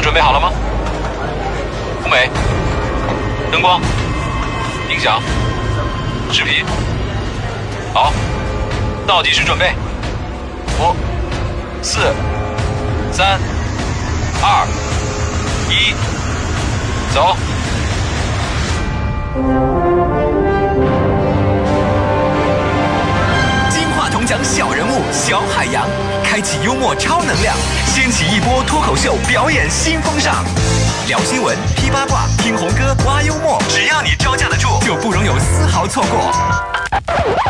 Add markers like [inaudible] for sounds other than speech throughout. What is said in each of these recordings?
准备好了吗？舞美、灯光、音响、视频，好，倒计时准备，五、四、三、二、一，走。小人物小海洋，开启幽默超能量，掀起一波脱口秀表演新风尚。聊新闻、批八卦、听红歌、挖幽默，只要你招架得住，就不容有丝毫错过。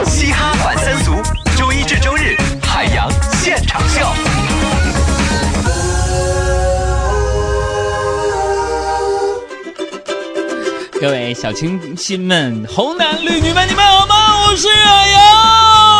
嘻哈反三俗，周一至周日，海洋现场秀。各位小清新们、红男绿女们，你们好吗？我是海洋。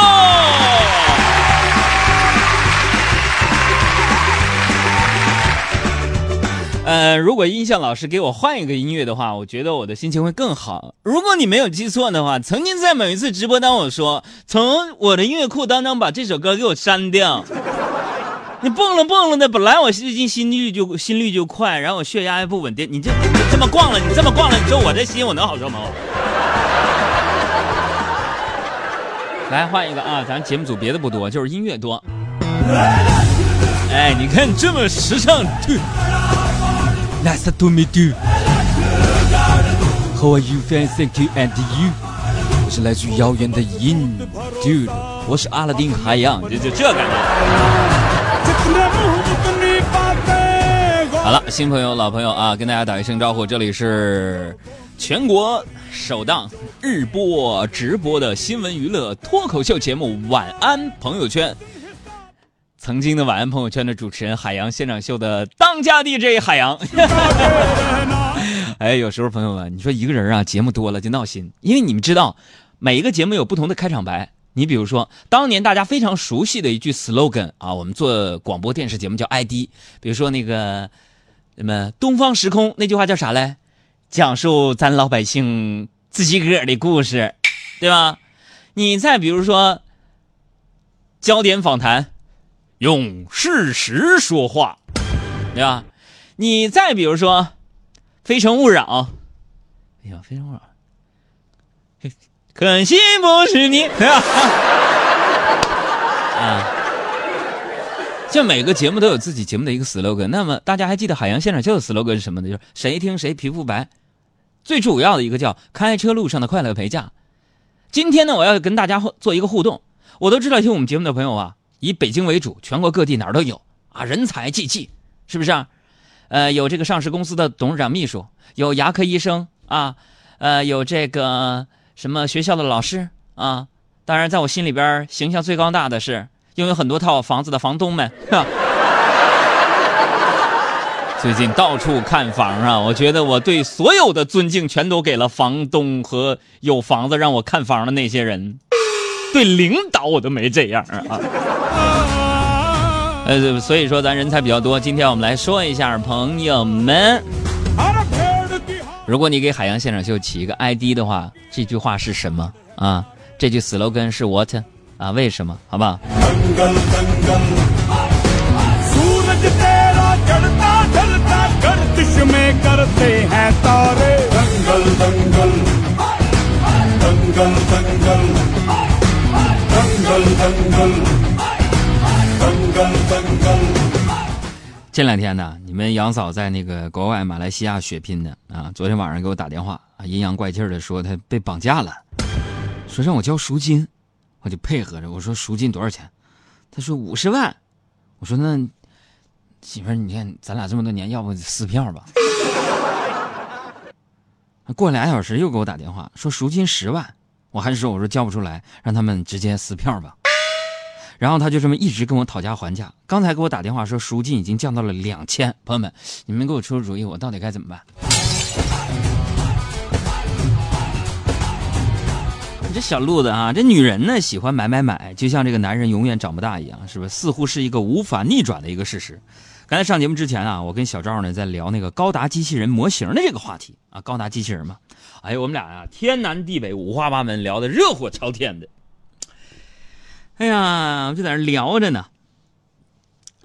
呃，如果音效老师给我换一个音乐的话，我觉得我的心情会更好。如果你没有记错的话，曾经在某一次直播当我说，从我的音乐库当中把这首歌给我删掉。[laughs] 你蹦了蹦了的，本来我最近心率就心率就快，然后我血压也不稳定，你这这么逛了，你这么逛了，你说我这心我能好受吗？[laughs] 来换一个啊，咱节目组别的不多，就是音乐多。哎，你看这么时尚，Nice to meet you. How are you? Fine, thank you. And you? 我是来自遥远的印，Dude，我是阿拉丁海洋，这就这感觉。好了，新朋友、老朋友啊，跟大家打一声招呼，这里是全国首档日播直播的新闻娱乐脱口秀节目《晚安朋友圈》。曾经的《晚安朋友圈》的主持人海洋现场秀的当家 DJ 海洋。[laughs] 哎，有时候朋友们，你说一个人啊，节目多了就闹心，因为你们知道，每一个节目有不同的开场白。你比如说，当年大家非常熟悉的一句 slogan 啊，我们做广播电视节目叫 ID，比如说那个什么东方时空那句话叫啥嘞？讲述咱老百姓自己个儿的故事，对吧？你再比如说焦点访谈，用事实说话，对吧？你再比如说非诚勿扰，哎呀，非诚勿扰。可惜不是你对吧 [laughs] 啊！就每个节目都有自己节目的一个 slogan。那么大家还记得海洋现场秀的 slogan 是什么呢？就是谁听谁皮肤白。最主要的一个叫开车路上的快乐陪驾。今天呢，我要跟大家做一个互动。我都知道听我们节目的朋友啊，以北京为主，全国各地哪儿都有啊，人才济济，是不是？啊呃，有这个上市公司的董事长秘书，有牙科医生啊，呃，有这个。什么学校的老师啊？当然，在我心里边形象最高大的是拥有很多套房子的房东们。[laughs] 最近到处看房啊，我觉得我对所有的尊敬全都给了房东和有房子让我看房的那些人，对领导我都没这样啊。呃，所以说咱人才比较多。今天我们来说一下，朋友们。如果你给海洋现场秀起一个 ID 的话，这句话是什么啊？这句 slogan 是 what 啊？为什么？好不好？这两天呢，你们杨嫂在那个国外马来西亚血拼呢啊！昨天晚上给我打电话啊，阴阳怪气的说她被绑架了，说让我交赎金，我就配合着我说赎金多少钱？他说五十万，我说那媳妇儿，你看咱俩这么多年，要不撕票吧？过俩小时又给我打电话说赎金十万，我还是说我说交不出来，让他们直接撕票吧。然后他就这么一直跟我讨价还价。刚才给我打电话说赎金已经降到了两千，朋友们，你们给我出出主意，我到底该怎么办？你这小路子啊，这女人呢喜欢买买买，就像这个男人永远长不大一样，是不是？似乎是一个无法逆转的一个事实。刚才上节目之前啊，我跟小赵呢在聊那个高达机器人模型的这个话题啊，高达机器人嘛，哎呦，我们俩呀天南地北五花八门聊的热火朝天的。哎呀，我就在那聊着呢。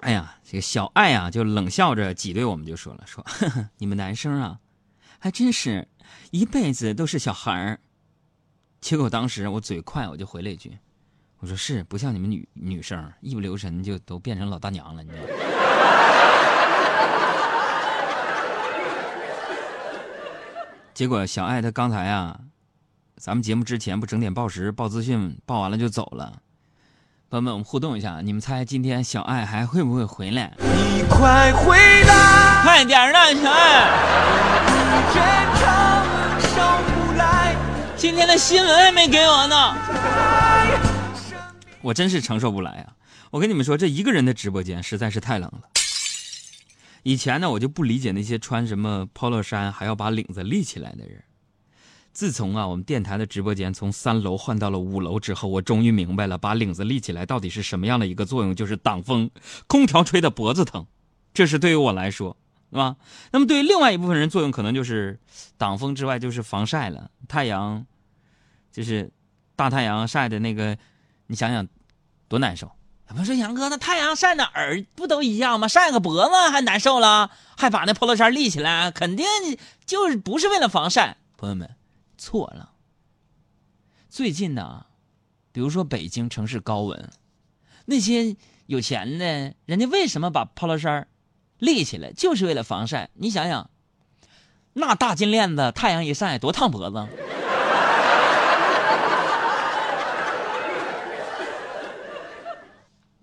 哎呀，这个小爱啊，就冷笑着挤兑我们，就说了：“说呵呵 [laughs] 你们男生啊，还真是一辈子都是小孩儿。”结果当时我嘴快，我就回了一句：“我说是不像你们女女生，一不留神就都变成老大娘了，你知道吗？” [laughs] 结果小爱她刚才啊，咱们节目之前不整点报时、报资讯，报完了就走了。朋友们，我们互动一下，你们猜今天小爱还会不会回来？你快回来！快点儿的，小爱！今天的新闻还没给我呢，我真是承受不来啊！我跟你们说，这一个人的直播间实在是太冷了。以前呢，我就不理解那些穿什么 polo 衫还要把领子立起来的人。自从啊，我们电台的直播间从三楼换到了五楼之后，我终于明白了，把领子立起来到底是什么样的一个作用，就是挡风。空调吹的脖子疼，这是对于我来说，是吧？[laughs] 那么对于另外一部分人，作用可能就是挡风之外就是防晒了。太阳，就是大太阳晒的那个，你想想多难受。我说杨哥，那太阳晒哪儿不都一样吗？晒个脖子还难受了，还把那 polo 衫立起来，肯定就是不是为了防晒。朋友们。错了。最近呢，比如说北京城市高温，那些有钱的人家为什么把 polo 衫立起来，就是为了防晒。你想想，那大金链子，太阳一晒多烫脖子，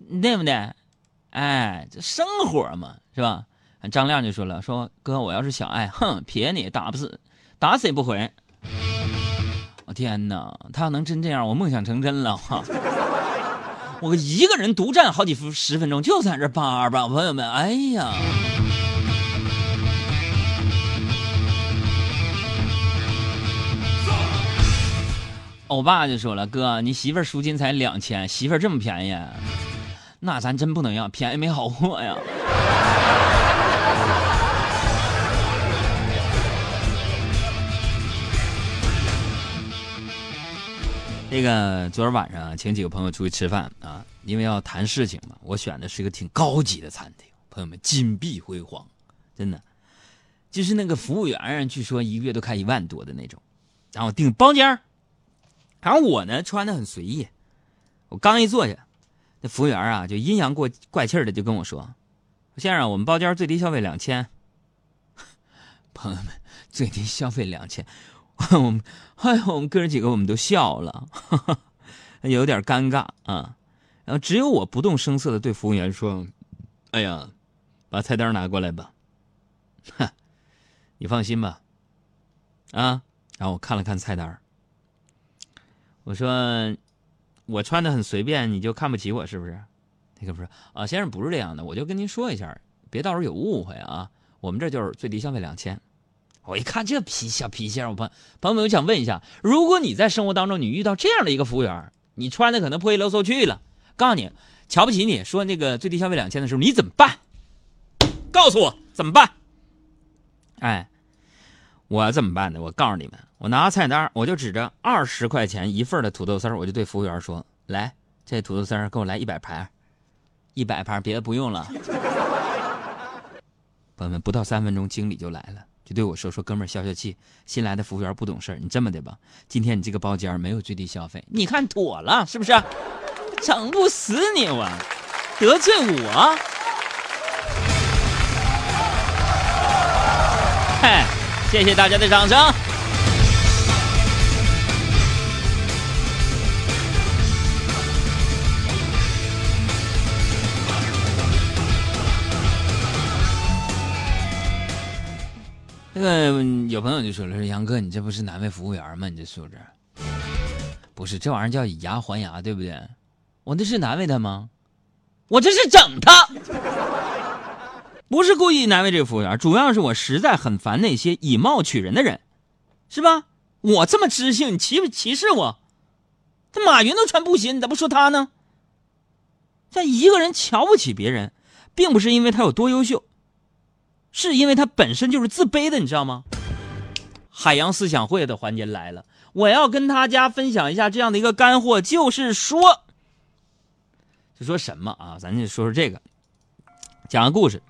[laughs] 对不对？哎，这生活嘛，是吧？张亮就说了：“说哥，我要是小爱，哼，撇你打不死，打死也不回。”天哪！他要能真这样，我梦想成真了哈！[laughs] 我一个人独占好几分十分钟，就在这叭叭，朋友们，哎呀！欧巴就说了：“哥，你媳妇赎金才两千，媳妇这么便宜，那咱真不能要，便宜没好货呀。”这个昨儿晚上请几个朋友出去吃饭啊，因为要谈事情嘛，我选的是一个挺高级的餐厅，朋友们金碧辉煌，真的，就是那个服务员据说一个月都开一万多的那种，然后订包间然后我呢穿的很随意，我刚一坐下，那服务员啊就阴阳过怪气的就跟我说：“先生，我们包间最低消费两千。[laughs] ”朋友们，最低消费两千。[laughs] 我们，哎呦，我们哥几个我们都笑了，[laughs] 有点尴尬啊。然后只有我不动声色的对服务员说：“哎呀，把菜单拿过来吧。”哼，你放心吧，啊。然后我看了看菜单，我说：“我穿的很随便，你就看不起我是不是？”那个不是啊，先生不是这样的，我就跟您说一下，别到时候有误会啊。我们这就是最低消费两千。我一看这脾小脾气，我朋朋友们，我想问一下，如果你在生活当中你遇到这样的一个服务员，你穿的可能破衣漏嗖去了，告诉你瞧不起你，说那个最低消费两千的时候，你怎么办？告诉我怎么办？哎，我怎么办呢？我告诉你们，我拿菜单，我就指着二十块钱一份的土豆丝我就对服务员说：“来，这土豆丝给我来一百盘，一百盘，别的不用了。[laughs] ”朋友们，不到三分钟，经理就来了。对我说：“说哥们儿，消消气。新来的服务员不懂事儿，你这么的吧，今天你这个包间没有最低消费，你看妥了是不是？整不死你我，得罪我？嗨，谢谢大家的掌声。”这个有朋友就说了：“说杨哥，你这不是难为服务员吗？你这素质，不是这玩意儿叫以牙还牙，对不对？我那是难为他吗？我这是整他，不是故意难为这个服务员，主要是我实在很烦那些以貌取人的人，是吧？我这么知性，你歧不歧视我？这马云都穿布鞋，你咋不说他呢？在一个人瞧不起别人，并不是因为他有多优秀。”是因为他本身就是自卑的，你知道吗？海洋思想会的环节来了，我要跟大家分享一下这样的一个干货，就是说，就说什么啊？咱就说说这个。讲个故事，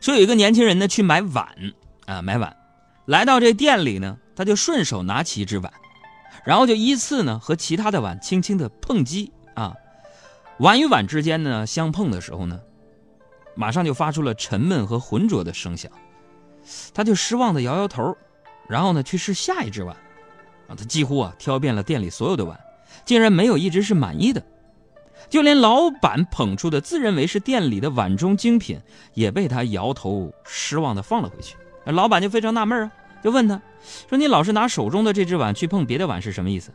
说有一个年轻人呢去买碗啊，买碗，来到这店里呢，他就顺手拿起一只碗，然后就依次呢和其他的碗轻轻的碰击啊，碗与碗之间呢相碰的时候呢，马上就发出了沉闷和浑浊的声响，他就失望的摇摇头，然后呢去试下一只碗，啊，他几乎啊挑遍了店里所有的碗，竟然没有一只是满意的。就连老板捧出的自认为是店里的碗中精品，也被他摇头失望的放了回去。老板就非常纳闷啊，就问他说：“你老是拿手中的这只碗去碰别的碗是什么意思？”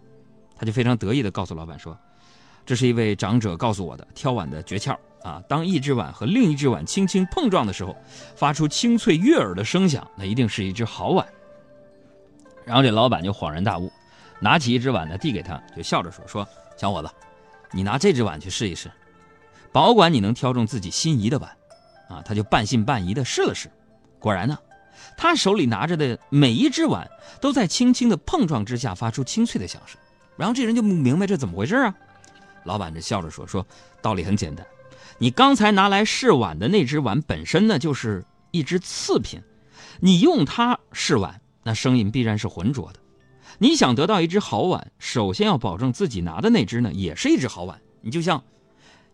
他就非常得意的告诉老板说：“这是一位长者告诉我的挑碗的诀窍啊！当一只碗和另一只碗轻轻碰撞的时候，发出清脆悦耳的声响，那一定是一只好碗。”然后这老板就恍然大悟，拿起一只碗呢递给他，就笑着说：“说小伙子。”你拿这只碗去试一试，保管你能挑中自己心仪的碗，啊，他就半信半疑的试了试，果然呢，他手里拿着的每一只碗都在轻轻的碰撞之下发出清脆的响声，然后这人就不明白这怎么回事啊？老板这笑着说：“说道理很简单，你刚才拿来试碗的那只碗本身呢就是一只次品，你用它试碗，那声音必然是浑浊的。”你想得到一只好碗，首先要保证自己拿的那只呢也是一只好碗。你就像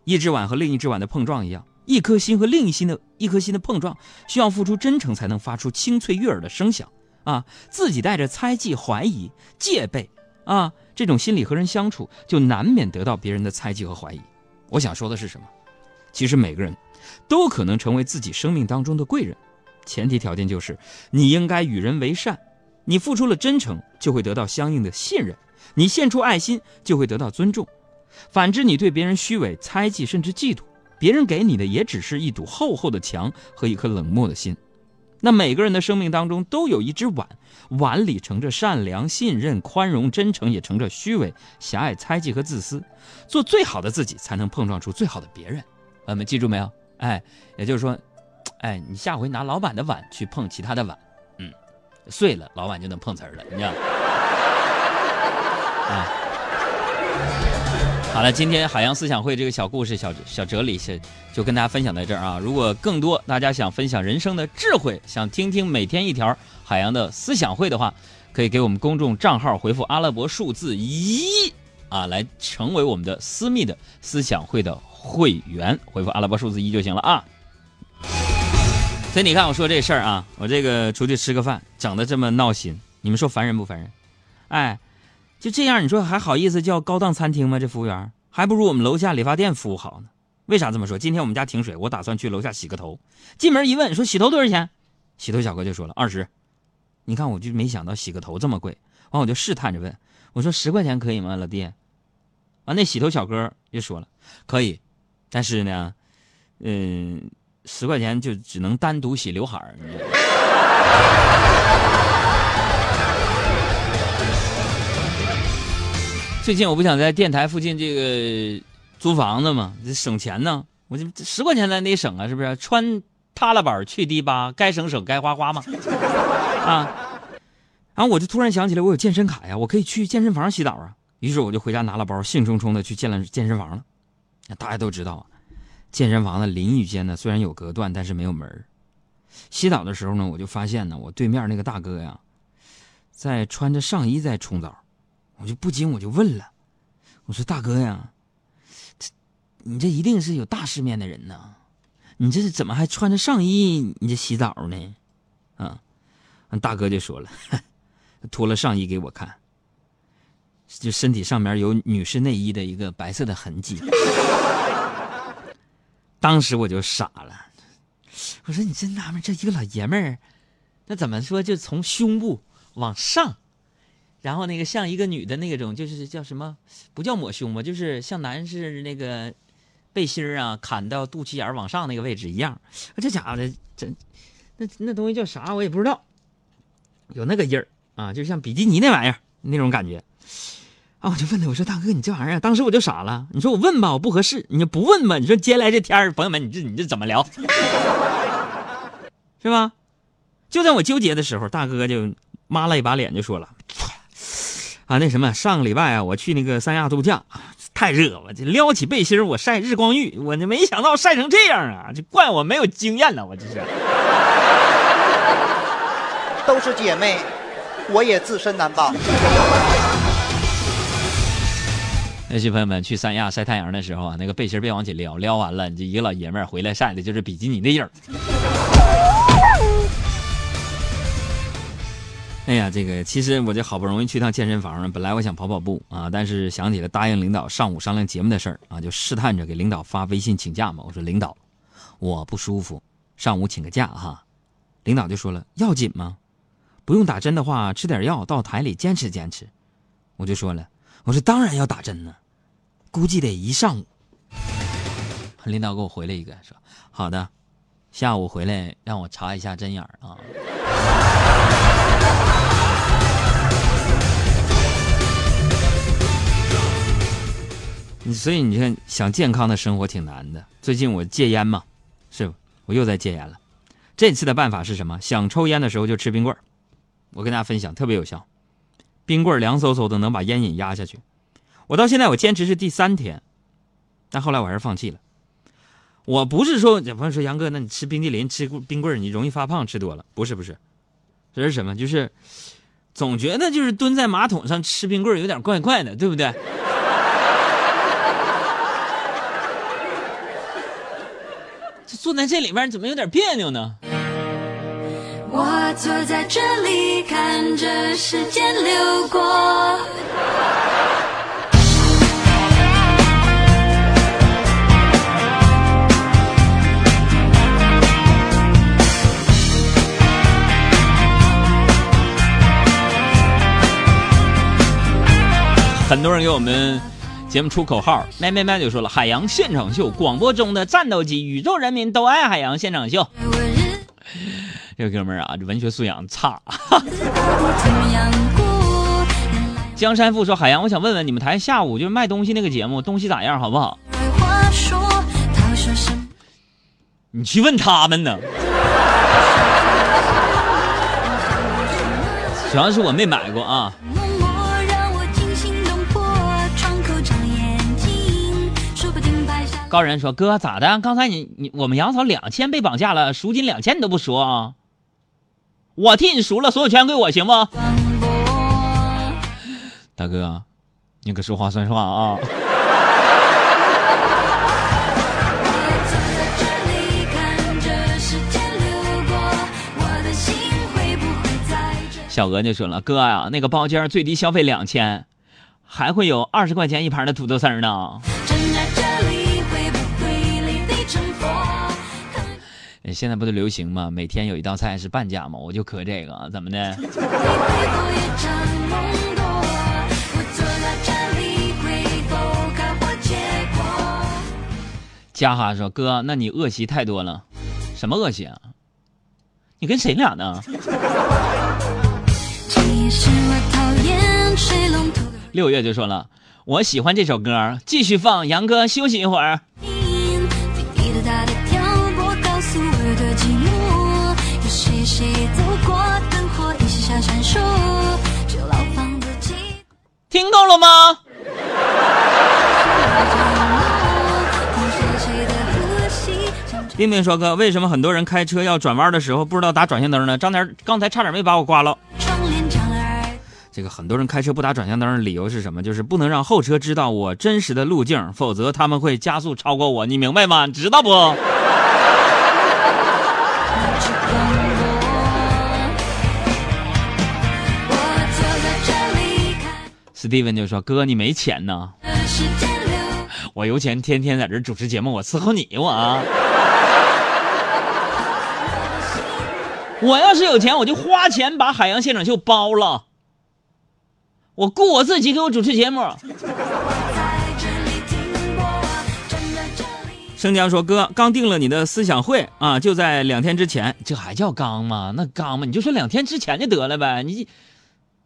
一只碗和另一只碗的碰撞一样，一颗心和另一心的一颗心的碰撞，需要付出真诚才能发出清脆悦耳的声响啊！自己带着猜忌、怀疑、戒备啊，这种心理和人相处，就难免得到别人的猜忌和怀疑。我想说的是什么？其实每个人都可能成为自己生命当中的贵人，前提条件就是你应该与人为善。你付出了真诚，就会得到相应的信任；你献出爱心，就会得到尊重。反之，你对别人虚伪、猜忌，甚至嫉妒，别人给你的也只是一堵厚厚的墙和一颗冷漠的心。那每个人的生命当中都有一只碗，碗里盛着善良、信任、宽容、真诚，也盛着虚伪、狭隘、猜忌和自私。做最好的自己，才能碰撞出最好的别人。我们记住没有？哎，也就是说，[tsk] 哎，你下回拿老板的碗去碰其他的碗。嗯碎了，老板就能碰瓷儿了，你知道？啊，[laughs] 好了，今天海洋思想会这个小故事、小小哲理是就跟大家分享在这儿啊。如果更多大家想分享人生的智慧，想听听每天一条海洋的思想会的话，可以给我们公众账号回复阿拉伯数字一啊，来成为我们的私密的思想会的会员，回复阿拉伯数字一就行了啊。所以你看，我说这事儿啊，我这个出去吃个饭，整的这么闹心，你们说烦人不烦人？哎，就这样，你说还好意思叫高档餐厅吗？这服务员还不如我们楼下理发店服务好呢。为啥这么说？今天我们家停水，我打算去楼下洗个头。进门一问，说洗头多少钱？洗头小哥就说了二十。你看，我就没想到洗个头这么贵。完，我就试探着问，我说十块钱可以吗，老弟？完，那洗头小哥就说了可以，但是呢，嗯。十块钱就只能单独洗刘海儿。最近我不想在电台附近这个租房子嘛，省钱呢。我就十块钱咱得省啊，是不是？穿踏拉板去迪吧，该省省，该花花嘛。啊，然后我就突然想起来，我有健身卡呀，我可以去健身房洗澡啊。于是我就回家拿了包，兴冲冲的去健了健身房了。大家都知道啊。健身房的淋浴间呢，虽然有隔断，但是没有门洗澡的时候呢，我就发现呢，我对面那个大哥呀，在穿着上衣在冲澡，我就不禁我就问了，我说大哥呀，这你这一定是有大世面的人呐，你这是怎么还穿着上衣你这洗澡呢？啊，大哥就说了，[laughs] 脱了上衣给我看，就身体上面有女士内衣的一个白色的痕迹。[laughs] 当时我就傻了，我说你真纳闷，这一个老爷们儿，那怎么说就从胸部往上，然后那个像一个女的那种，就是叫什么？不叫抹胸吧，就是像男士那个背心儿啊，砍到肚脐眼往上那个位置一样。这家伙的真，那那东西叫啥？我也不知道，有那个印儿啊，就像比基尼那玩意儿那种感觉。啊！我就问他，我说大哥，你这玩意儿，当时我就傻了。你说我问吧，我不合适；你就不问吧，你说接下来这天儿，朋友们，你这你这怎么聊？[laughs] 是吧？就在我纠结的时候，大哥就抹了一把脸，就说了：“啊，那什么，上个礼拜啊，我去那个三亚度假，太……”热，我这撩起背心我晒日光浴，我这没想到晒成这样啊！这怪我没有经验呢，我这是。都是姐妹，我也自身难保。那些朋友们去三亚晒太阳的时候啊，那个背心别往起撩，撩完了你这一个老爷们儿回来晒的就是比基尼的印儿。哎呀，这个其实我这好不容易去趟健身房，本来我想跑跑步啊，但是想起了答应领导上午商量节目的事儿啊，就试探着给领导发微信请假嘛。我说领导，我不舒服，上午请个假哈。领导就说了，要紧吗？不用打针的话，吃点药到台里坚持坚持。我就说了，我说当然要打针呢，估计得一上午。领导给我回了一个说，好的，下午回来让我查一下针眼儿啊。所以你看，想健康的生活挺难的。最近我戒烟嘛，是我又在戒烟了。这次的办法是什么？想抽烟的时候就吃冰棍儿。我跟大家分享，特别有效。冰棍儿凉飕飕的，能把烟瘾压下去。我到现在我坚持是第三天，但后来我还是放弃了。我不是说有朋友说杨哥，那你吃冰激凌、吃冰棍儿，你容易发胖，吃多了？不是不是，这是什么？就是总觉得就是蹲在马桶上吃冰棍儿有点怪怪的，对不对？坐在这里面怎么有点别扭呢？我坐在这里看着时间流过。很多人给我们节目出口号，麦麦麦就说了：“海洋现场秀，广播中的战斗机，宇宙人民都爱海洋现场秀。”这哥们儿啊，这文学素养差。[laughs] 江山富说：“海洋，我想问问你们台下午就是卖东西那个节目，东西咋样，好不好？”你去问他们呢。主要是我没买过啊。高人说：“哥，咋的？刚才你你我们杨嫂两千被绑架了，赎金两千你都不赎啊？我替你赎了，所有权归我，行不？”大哥，你可说话算话啊！[laughs] 小鹅就说了：“哥呀，那个包间最低消费两千，还会有二十块钱一盘的土豆丝呢。”现在不都流行吗？每天有一道菜是半价吗？我就磕这个，怎么的？嘉哈说：“哥，那你恶习太多了，什么恶习啊？你跟谁俩呢？”六月就说了：“我喜欢这首歌，继续放。杨哥休息一会儿。”听够了吗？[laughs] 冰冰说：“哥，为什么很多人开车要转弯的时候不知道打转向灯呢？刚才刚才差点没把我刮了。这个很多人开车不打转向灯的理由是什么？就是不能让后车知道我真实的路径，否则他们会加速超过我。你明白吗？知道不？”史蒂文就说：“哥，你没钱呢？我有钱，天天在这主持节目，我伺候你我啊！[laughs] 我要是有钱，我就花钱把海洋现场秀包了，我雇我自己给我主持节目。”生姜说：“哥，刚定了你的思想会啊，就在两天之前，这还叫刚吗？那刚吗？你就说两天之前就得了呗，你。”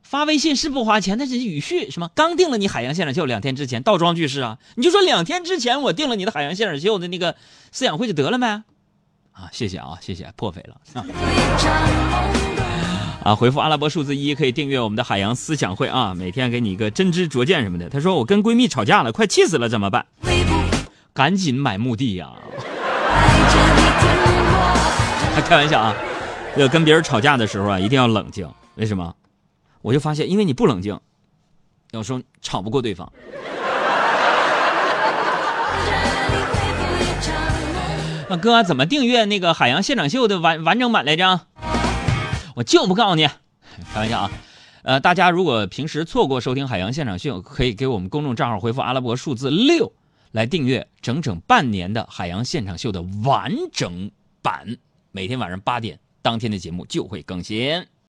发微信是不花钱，但是语序什么？刚定了你海洋现场秀两天之前倒装句式啊，你就说两天之前我定了你的海洋现场秀的那个思想会就得了呗。啊，谢谢啊，谢谢，破费了。啊，回复阿拉伯数字一可以订阅我们的海洋思想会啊，每天给你一个真知灼见什么的。他说我跟闺蜜吵架了，快气死了，怎么办？赶紧买墓地呀、[laughs] 开玩笑啊，要跟别人吵架的时候啊，一定要冷静。为什么？我就发现，因为你不冷静，有时候吵不过对方。[laughs] 那哥怎么订阅那个海洋现场秀的完完整版来着？我就不告诉你，开玩笑啊。呃，大家如果平时错过收听海洋现场秀，可以给我们公众账号回复阿拉伯数字六来订阅整整半年的海洋现场秀的完整版。每天晚上八点，当天的节目就会更新。